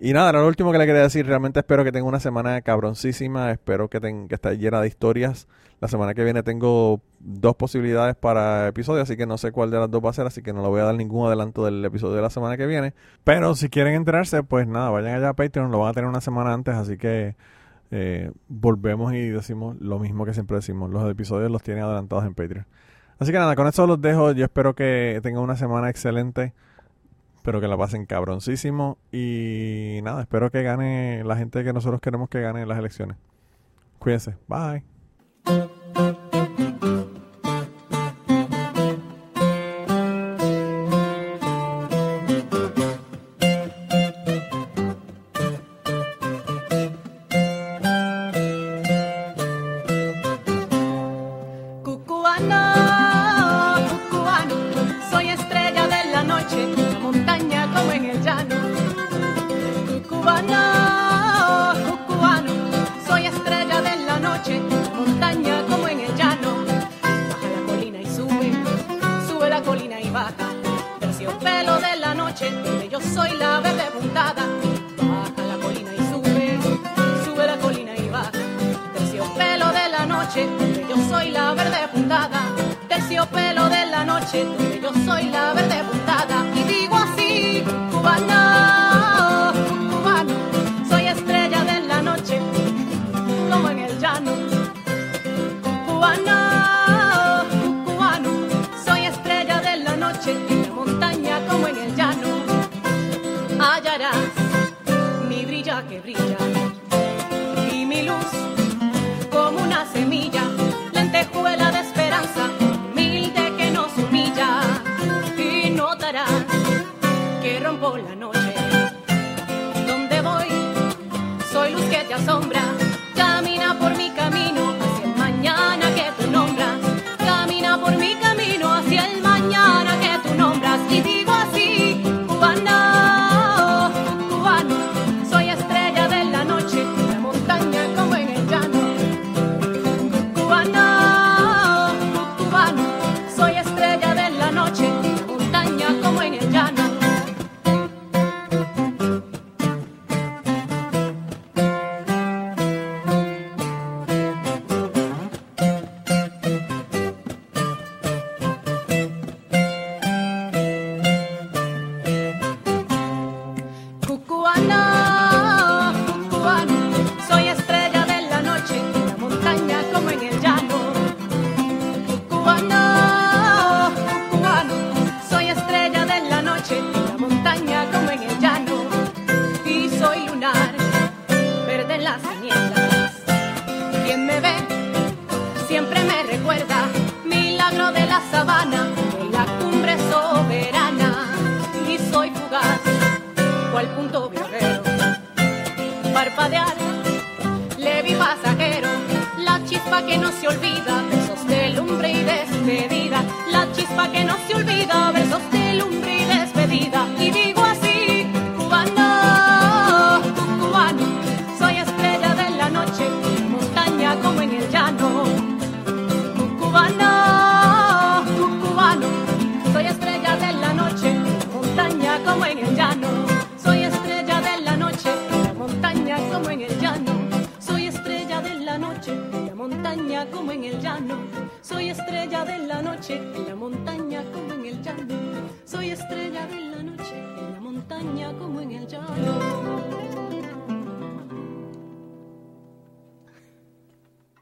Y nada, era lo último que le quería decir. Realmente espero que tenga una semana cabroncísima. Espero que, que esté llena de historias. La semana que viene tengo dos posibilidades para episodios, así que no sé cuál de las dos va a ser, así que no le voy a dar ningún adelanto del episodio de la semana que viene. Pero si quieren enterarse, pues nada, vayan allá a Patreon, lo van a tener una semana antes, así que eh, volvemos y decimos lo mismo que siempre decimos. Los episodios los tienen adelantados en Patreon. Así que nada, con eso los dejo. Yo espero que tengan una semana excelente. Espero que la pasen cabroncísimo. Y nada, espero que gane la gente que nosotros queremos que gane las elecciones. Cuídense. Bye.